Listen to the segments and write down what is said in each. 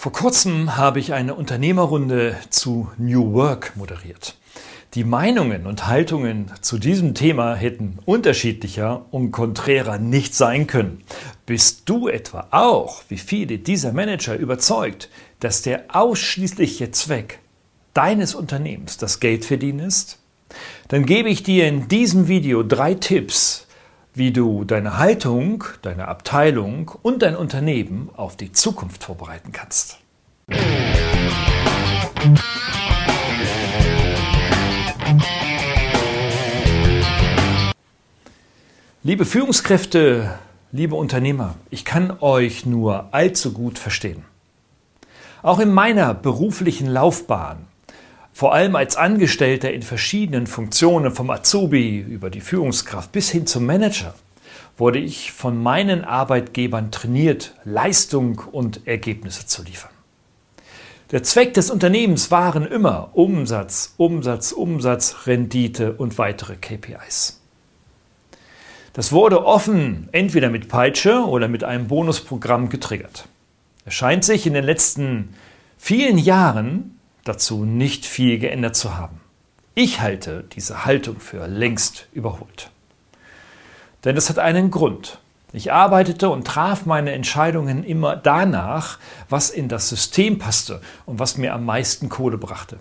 Vor kurzem habe ich eine Unternehmerrunde zu New Work moderiert. Die Meinungen und Haltungen zu diesem Thema hätten unterschiedlicher und konträrer nicht sein können. Bist du etwa auch, wie viele dieser Manager, überzeugt, dass der ausschließliche Zweck deines Unternehmens das Geldverdienen ist? Dann gebe ich dir in diesem Video drei Tipps, wie du deine Haltung, deine Abteilung und dein Unternehmen auf die Zukunft vorbereiten kannst. Liebe Führungskräfte, liebe Unternehmer, ich kann euch nur allzu gut verstehen. Auch in meiner beruflichen Laufbahn vor allem als Angestellter in verschiedenen Funktionen, vom Azubi über die Führungskraft bis hin zum Manager, wurde ich von meinen Arbeitgebern trainiert, Leistung und Ergebnisse zu liefern. Der Zweck des Unternehmens waren immer Umsatz, Umsatz, Umsatz, Rendite und weitere KPIs. Das wurde offen entweder mit Peitsche oder mit einem Bonusprogramm getriggert. Es scheint sich in den letzten vielen Jahren dazu nicht viel geändert zu haben. Ich halte diese Haltung für längst überholt. Denn es hat einen Grund. Ich arbeitete und traf meine Entscheidungen immer danach, was in das System passte und was mir am meisten Kohle brachte.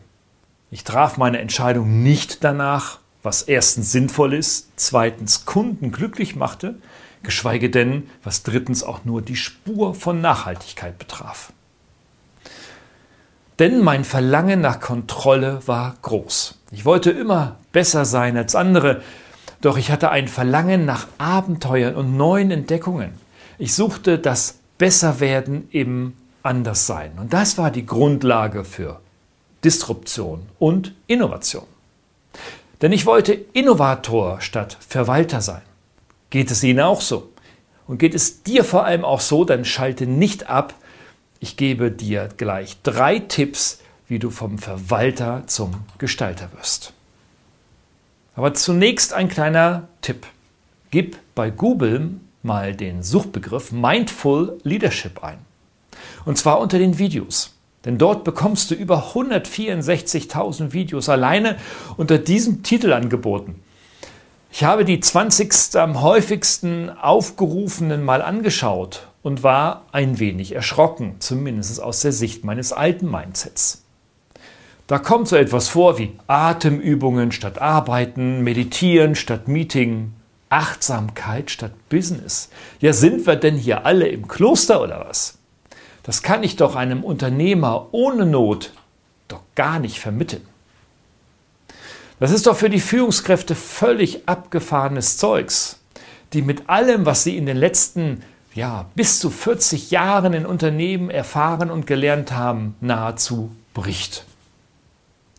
Ich traf meine Entscheidung nicht danach, was erstens sinnvoll ist, zweitens Kunden glücklich machte, geschweige denn, was drittens auch nur die Spur von Nachhaltigkeit betraf. Denn mein Verlangen nach Kontrolle war groß. Ich wollte immer besser sein als andere, doch ich hatte ein Verlangen nach Abenteuern und neuen Entdeckungen. Ich suchte das Besserwerden im Anderssein. Und das war die Grundlage für Disruption und Innovation. Denn ich wollte Innovator statt Verwalter sein. Geht es Ihnen auch so? Und geht es dir vor allem auch so, dann schalte nicht ab, ich gebe dir gleich drei Tipps, wie du vom Verwalter zum Gestalter wirst. Aber zunächst ein kleiner Tipp. Gib bei Google mal den Suchbegriff Mindful Leadership ein. Und zwar unter den Videos. Denn dort bekommst du über 164.000 Videos alleine unter diesem Titel angeboten. Ich habe die 20. am häufigsten aufgerufenen mal angeschaut und war ein wenig erschrocken, zumindest aus der Sicht meines alten Mindsets. Da kommt so etwas vor wie Atemübungen statt Arbeiten, Meditieren statt Meeting, Achtsamkeit statt Business. Ja, sind wir denn hier alle im Kloster oder was? Das kann ich doch einem Unternehmer ohne Not doch gar nicht vermitteln. Das ist doch für die Führungskräfte völlig abgefahrenes Zeugs, die mit allem, was sie in den letzten ja, bis zu 40 Jahren in Unternehmen erfahren und gelernt haben, nahezu bricht.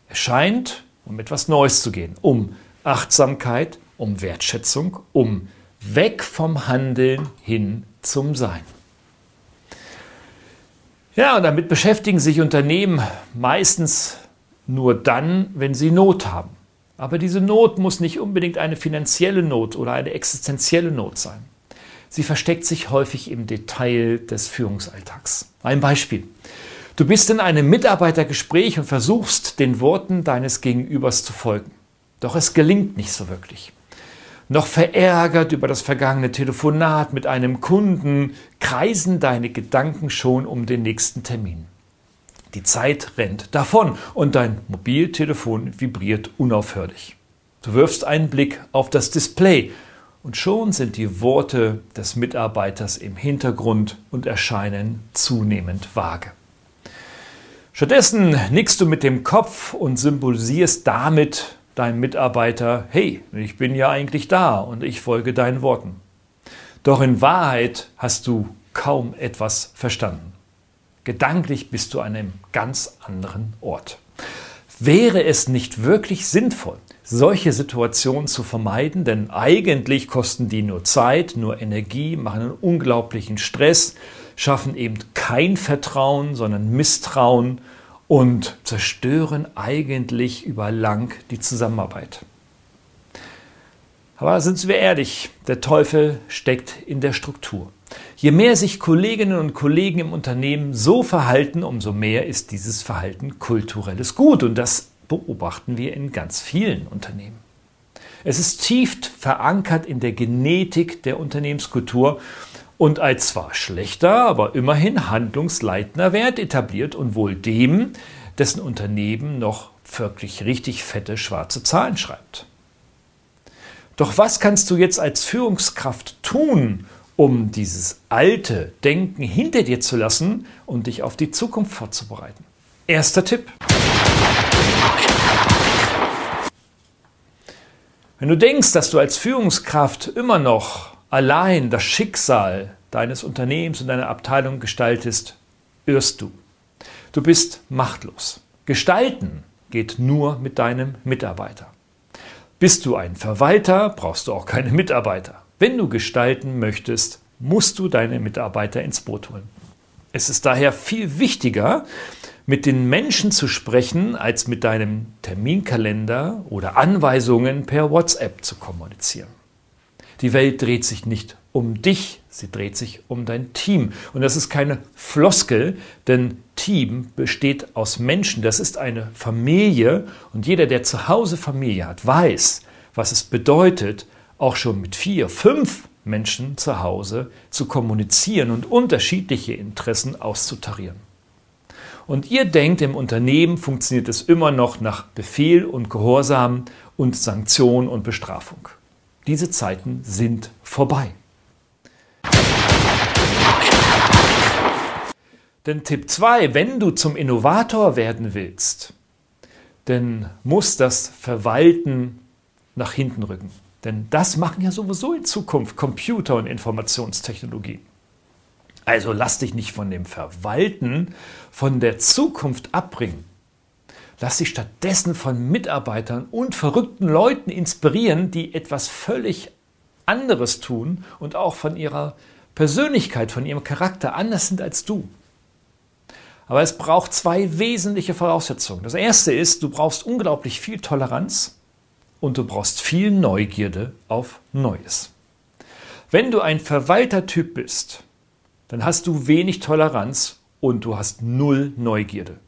Es scheint um etwas Neues zu gehen, um Achtsamkeit, um Wertschätzung, um weg vom Handeln hin zum Sein. Ja, und damit beschäftigen sich Unternehmen meistens nur dann, wenn sie Not haben. Aber diese Not muss nicht unbedingt eine finanzielle Not oder eine existenzielle Not sein. Sie versteckt sich häufig im Detail des Führungsalltags. Ein Beispiel. Du bist in einem Mitarbeitergespräch und versuchst, den Worten deines Gegenübers zu folgen. Doch es gelingt nicht so wirklich. Noch verärgert über das vergangene Telefonat mit einem Kunden kreisen deine Gedanken schon um den nächsten Termin. Die Zeit rennt davon und dein Mobiltelefon vibriert unaufhörlich. Du wirfst einen Blick auf das Display und schon sind die Worte des Mitarbeiters im Hintergrund und erscheinen zunehmend vage. Stattdessen nickst du mit dem Kopf und symbolisierst damit deinem Mitarbeiter, hey, ich bin ja eigentlich da und ich folge deinen Worten. Doch in Wahrheit hast du kaum etwas verstanden. Gedanklich bist du an einem ganz anderen Ort. Wäre es nicht wirklich sinnvoll, solche Situationen zu vermeiden, denn eigentlich kosten die nur Zeit, nur Energie, machen einen unglaublichen Stress, schaffen eben kein Vertrauen, sondern Misstrauen und zerstören eigentlich über lang die Zusammenarbeit. Aber sind wir ehrlich, der Teufel steckt in der Struktur. Je mehr sich Kolleginnen und Kollegen im Unternehmen so verhalten, umso mehr ist dieses Verhalten kulturelles Gut. Und das beobachten wir in ganz vielen Unternehmen. Es ist tief verankert in der Genetik der Unternehmenskultur und als zwar schlechter, aber immerhin handlungsleitender Wert etabliert und wohl dem, dessen Unternehmen noch wirklich richtig fette schwarze Zahlen schreibt. Doch was kannst du jetzt als Führungskraft tun, um dieses alte Denken hinter dir zu lassen und dich auf die Zukunft vorzubereiten? Erster Tipp. Wenn du denkst, dass du als Führungskraft immer noch allein das Schicksal deines Unternehmens und deiner Abteilung gestaltest, irrst du. Du bist machtlos. Gestalten geht nur mit deinem Mitarbeiter. Bist du ein Verwalter, brauchst du auch keine Mitarbeiter. Wenn du gestalten möchtest, musst du deine Mitarbeiter ins Boot holen. Es ist daher viel wichtiger, mit den Menschen zu sprechen, als mit deinem Terminkalender oder Anweisungen per WhatsApp zu kommunizieren. Die Welt dreht sich nicht um dich, sie dreht sich um dein Team. Und das ist keine Floskel, denn Team besteht aus Menschen, das ist eine Familie und jeder, der zu Hause Familie hat, weiß, was es bedeutet, auch schon mit vier, fünf Menschen zu Hause zu kommunizieren und unterschiedliche Interessen auszutarieren. Und ihr denkt, im Unternehmen funktioniert es immer noch nach Befehl und Gehorsam und Sanktion und Bestrafung. Diese Zeiten sind vorbei. Denn Tipp 2, wenn du zum Innovator werden willst, dann muss das Verwalten nach hinten rücken. Denn das machen ja sowieso in Zukunft Computer und Informationstechnologie. Also lass dich nicht von dem Verwalten, von der Zukunft abbringen. Lass dich stattdessen von Mitarbeitern und verrückten Leuten inspirieren, die etwas völlig anderes tun und auch von ihrer Persönlichkeit, von ihrem Charakter anders sind als du. Aber es braucht zwei wesentliche Voraussetzungen. Das erste ist, du brauchst unglaublich viel Toleranz und du brauchst viel Neugierde auf Neues. Wenn du ein Verwaltertyp bist, dann hast du wenig Toleranz und du hast null Neugierde.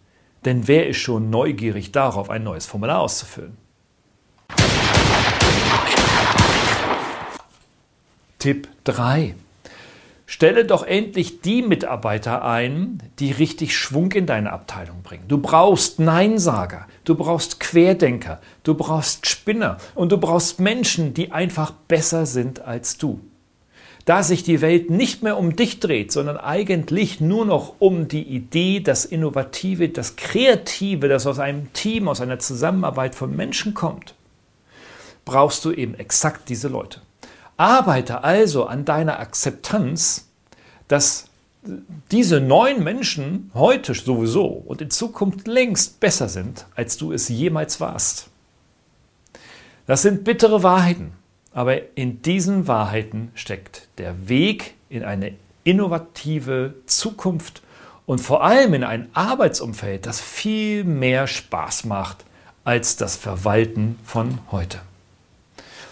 Denn wer ist schon neugierig darauf, ein neues Formular auszufüllen? Tipp 3. Stelle doch endlich die Mitarbeiter ein, die richtig Schwung in deine Abteilung bringen. Du brauchst Neinsager, du brauchst Querdenker, du brauchst Spinner und du brauchst Menschen, die einfach besser sind als du da sich die Welt nicht mehr um dich dreht, sondern eigentlich nur noch um die Idee, das Innovative, das Kreative, das aus einem Team, aus einer Zusammenarbeit von Menschen kommt, brauchst du eben exakt diese Leute. Arbeite also an deiner Akzeptanz, dass diese neuen Menschen heute sowieso und in Zukunft längst besser sind, als du es jemals warst. Das sind bittere Wahrheiten. Aber in diesen Wahrheiten steckt der Weg in eine innovative Zukunft und vor allem in ein Arbeitsumfeld, das viel mehr Spaß macht als das Verwalten von heute.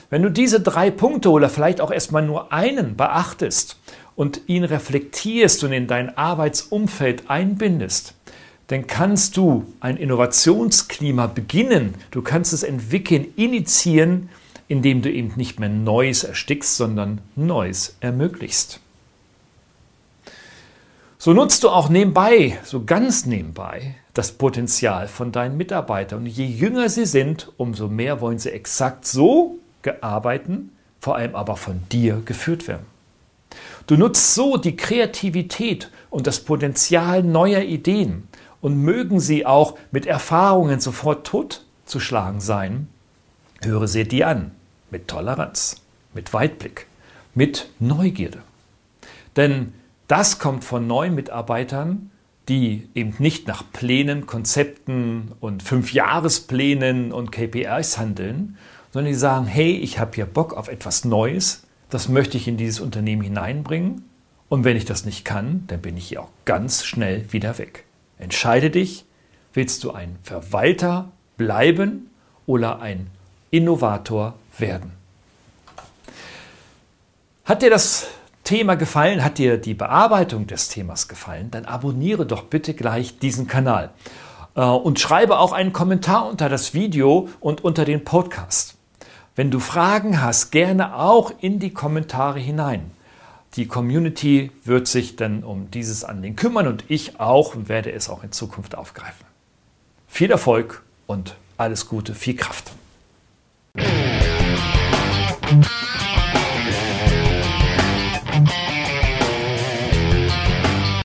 Wenn du diese drei Punkte oder vielleicht auch erstmal nur einen beachtest und ihn reflektierst und in dein Arbeitsumfeld einbindest, dann kannst du ein Innovationsklima beginnen, du kannst es entwickeln, initiieren, indem du eben nicht mehr Neues erstickst, sondern Neues ermöglichst. So nutzt du auch nebenbei, so ganz nebenbei, das Potenzial von deinen Mitarbeitern. Und je jünger sie sind, umso mehr wollen sie exakt so gearbeitet, vor allem aber von dir geführt werden. Du nutzt so die Kreativität und das Potenzial neuer Ideen und mögen sie auch mit Erfahrungen sofort totzuschlagen sein. Höre sie dir an mit Toleranz, mit Weitblick, mit Neugierde. Denn das kommt von neuen Mitarbeitern, die eben nicht nach Plänen, Konzepten und Fünfjahresplänen und KPIs handeln, sondern die sagen, hey, ich habe hier Bock auf etwas Neues, das möchte ich in dieses Unternehmen hineinbringen und wenn ich das nicht kann, dann bin ich hier auch ganz schnell wieder weg. Entscheide dich, willst du ein Verwalter bleiben oder ein Innovator werden. Hat dir das Thema gefallen? Hat dir die Bearbeitung des Themas gefallen? Dann abonniere doch bitte gleich diesen Kanal äh, und schreibe auch einen Kommentar unter das Video und unter den Podcast. Wenn du Fragen hast, gerne auch in die Kommentare hinein. Die Community wird sich dann um dieses Anliegen kümmern und ich auch und werde es auch in Zukunft aufgreifen. Viel Erfolg und alles Gute, viel Kraft. Bye.